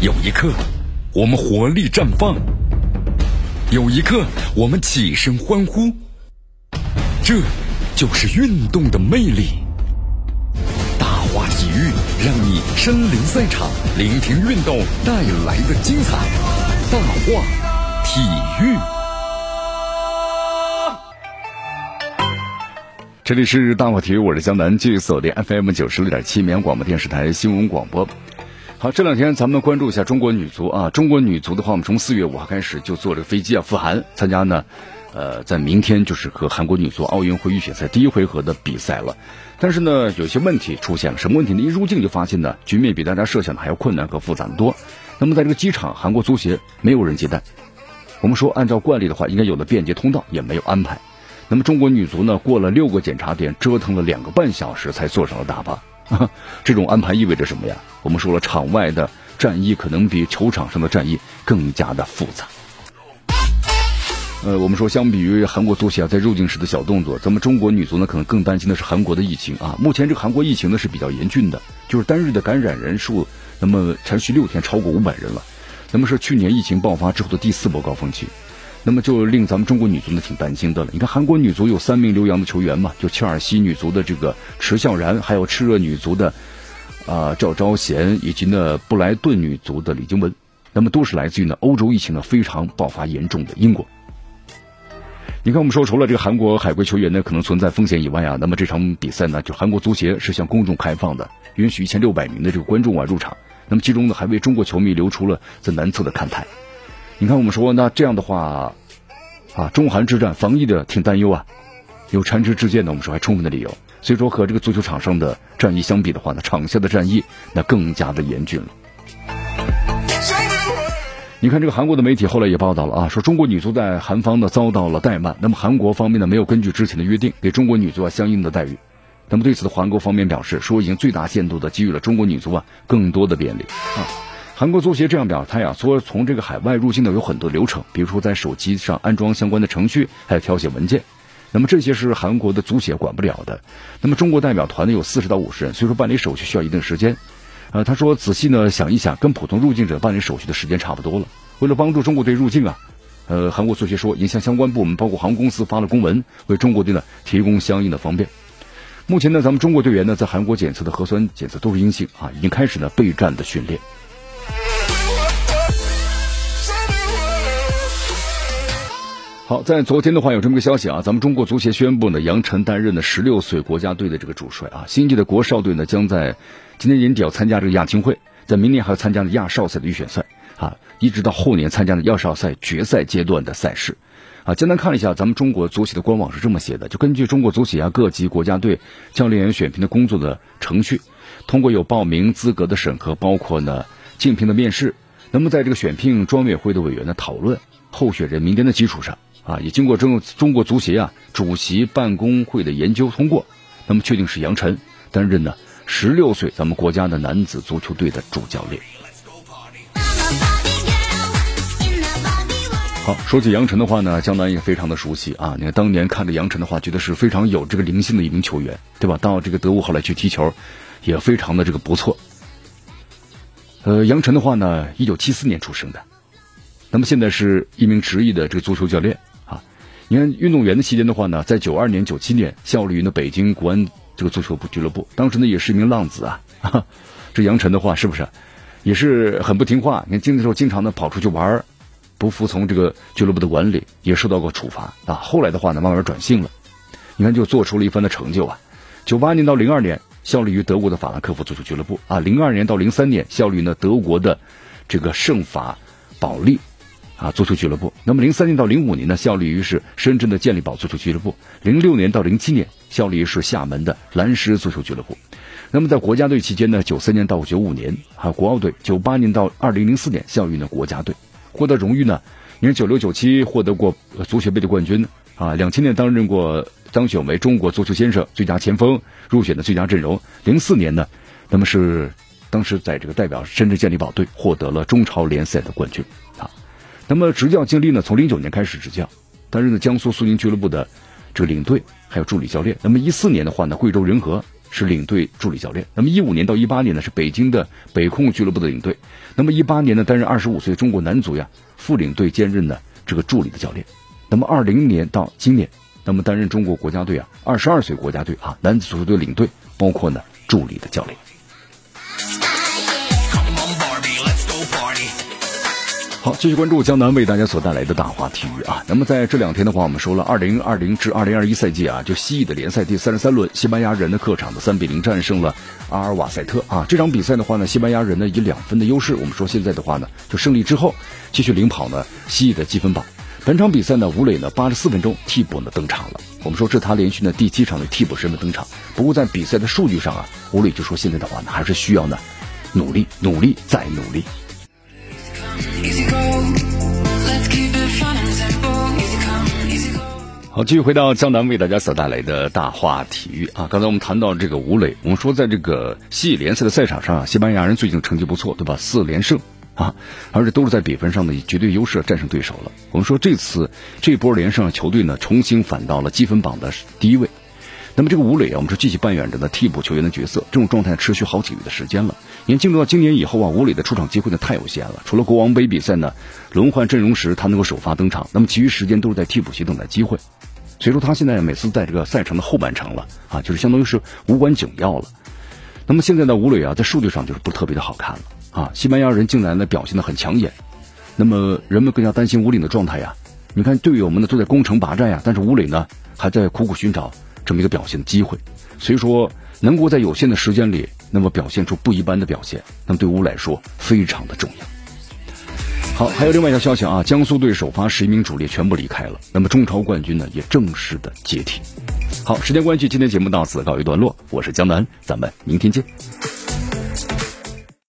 有一刻，我们活力绽放；有一刻，我们起身欢呼。这就是运动的魅力。大话体育让你身临赛场，聆听运动带来的精彩。大话体育，这里是大话体育，我是江南，继续锁定 FM 九十六点七绵阳广播电视台新闻广播。好，这两天咱们关注一下中国女足啊。中国女足的话，我们从四月五号开始就坐着飞机啊赴韩参加呢，呃，在明天就是和韩国女足奥运会预选赛第一回合的比赛了。但是呢，有些问题出现了，什么问题呢？一入境就发现呢，局面比大家设想的还要困难和复杂的多。那么在这个机场，韩国足协没有人接待。我们说，按照惯例的话，应该有的便捷通道也没有安排。那么中国女足呢，过了六个检查点，折腾了两个半小时才坐上了大巴。这种安排意味着什么呀？我们说了，场外的战役可能比球场上的战役更加的复杂。呃，我们说，相比于韩国足协在入境时的小动作，咱们中国女足呢，可能更担心的是韩国的疫情啊。目前这个韩国疫情呢是比较严峻的，就是单日的感染人数，那么持续六天超过五百人了，那么是去年疫情爆发之后的第四波高峰期。那么就令咱们中国女足呢挺担心的了。你看韩国女足有三名留洋的球员嘛，就切尔西女足的这个池孝然，还有炽热女足的啊赵昭贤，以及呢布莱顿女足的李经文，那么都是来自于呢欧洲疫情呢非常爆发严重的英国。你看，我们说除了这个韩国海归球员呢可能存在风险以外啊，那么这场比赛呢，就韩国足协是向公众开放的，允许一千六百名的这个观众啊入场。那么其中呢还为中国球迷留出了在南侧的看台。你看，我们说那这样的话，啊，中韩之战防疫的挺担忧啊，有缠枝之见呢。我们说还充分的理由。所以说和这个足球场上的战役相比的话呢，场下的战役那更加的严峻了。你看这个韩国的媒体后来也报道了啊，说中国女足在韩方呢遭到了怠慢，那么韩国方面呢没有根据之前的约定给中国女足啊相应的待遇。那么对此的韩国方面表示说，已经最大限度的给予了中国女足啊更多的便利啊。韩国足协这样表态啊，说从这个海外入境呢有很多流程，比如说在手机上安装相关的程序，还有挑写文件。那么这些是韩国的足协管不了的。那么中国代表团呢有四十到五十人，所以说办理手续需要一定时间。呃，他说仔细呢想一想，跟普通入境者办理手续的时间差不多了。为了帮助中国队入境啊，呃，韩国足协说已经向相关部门，包括航空公司发了公文，为中国队呢提供相应的方便。目前呢，咱们中国队员呢在韩国检测的核酸检测都是阴性啊，已经开始呢备战的训练。好，在昨天的话有这么个消息啊，咱们中国足协宣布呢，杨晨担任了十六岁国家队的这个主帅啊。新一届的国少队呢，将在今年年底要参加这个亚青会，在明年还要参加亚少赛的预选赛啊，一直到后年参加的亚少赛决赛阶段的赛事啊。简单看了一下，咱们中国足协的官网是这么写的：就根据中国足协啊各级国家队教练员选评的工作的程序，通过有报名资格的审核，包括呢竞聘的面试，那么在这个选聘专委会的委员的讨论，候选人名单的基础上。啊，也经过中中国足协啊主席办公会的研究通过，那么确定是杨晨担任呢十六岁咱们国家的男子足球队的主教练。好，说起杨晨的话呢，江南也非常的熟悉啊。你看当年看着杨晨的话，觉得是非常有这个灵性的一名球员，对吧？到这个德国后来去踢球，也非常的这个不错。呃，杨晨的话呢，一九七四年出生的，那么现在是一名职业的这个足球教练。你看，运动员的期间的话呢，在九二年、九七年效力于呢北京国安这个足球部俱乐部，当时呢也是一名浪子啊。这杨晨的话是不是也是很不听话？你看，经的时候经常的跑出去玩，不服从这个俱乐部的管理，也受到过处罚啊。后来的话呢，慢慢转性了，你看就做出了一番的成就啊。九八年到零二年效力于德国的法兰克福足球俱乐部啊，零二年到零三年效力于呢德国的这个圣法保利。啊，足球俱乐部。那么，零三年到零五年呢，效力于是深圳的健力宝足球俱乐部；零六年到零七年，效力于是厦门的蓝狮足球俱乐部。那么，在国家队期间呢，九三年到九五年啊，国奥队；九八年到二零零四年，效力呢国家队，获得荣誉呢。你看，九六九七获得过足协杯的冠军啊，两千年担任过当选为中国足球先生、最佳前锋，入选的最佳阵容。零四年呢，那么是当时在这个代表深圳健力宝队获得了中超联赛的冠军。那么执教经历呢？从零九年开始执教，担任了江苏苏宁俱乐部的这个领队，还有助理教练。那么一四年的话呢，贵州仁和是领队助理教练。那么一五年到一八年呢是北京的北控俱乐部的领队。那么一八年呢担任二十五岁中国男足呀副领队兼任呢这个助理的教练。那么二零年到今年，那么担任中国国家队啊二十二岁国家队啊男子足球队领队，包括呢助理的教练。好，继续关注江南为大家所带来的大话体育啊。那么在这两天的话，我们说了，二零二零至二零二一赛季啊，就西乙的联赛第三十三轮，西班牙人的客场的三比零战胜了阿尔瓦塞特啊。这场比赛的话呢，西班牙人呢以两分的优势，我们说现在的话呢，就胜利之后继续领跑呢西乙的积分榜。本场比赛呢，吴磊呢八十四分钟替补呢登场了。我们说这他连续呢第七场的替补身份登场。不过在比赛的数据上啊，吴磊就说现在的话呢，还是需要呢努力、努力再努力。好，继续回到江南为大家所带来的大话体育啊。刚才我们谈到这个吴磊，我们说在这个西乙联赛的赛场上啊，西班牙人最近成绩不错，对吧？四连胜啊，而且都是在比分上的绝对优势战胜对手了。我们说这次这波连胜，球队呢重新反到了积分榜的第一位。那么这个吴磊啊，我们是继续扮演着呢替补球员的角色，这种状态持续好几个月的时间了。因为进入到今年以后啊，吴磊的出场机会呢太有限了。除了国王杯比赛呢轮换阵容时他能够首发登场，那么其余时间都是在替补席等待机会。所以说他现在每次在这个赛程的后半程了啊，就是相当于是无关紧要了。那么现在的吴磊啊，在数据上就是不特别的好看了啊。西班牙人竟然呢表现的很抢眼，那么人们更加担心吴磊的状态呀。你看队友们呢都在攻城拔寨呀，但是吴磊呢还在苦苦寻找这么一个表现的机会。所以说能够在有限的时间里，那么表现出不一般的表现，那么对乌来说非常的重要。好，还有另外一条消息啊，江苏队首发十一名主力全部离开了，那么中超冠军呢也正式的解体。好，时间关系，今天节目到此告一段落，我是江南，咱们明天见。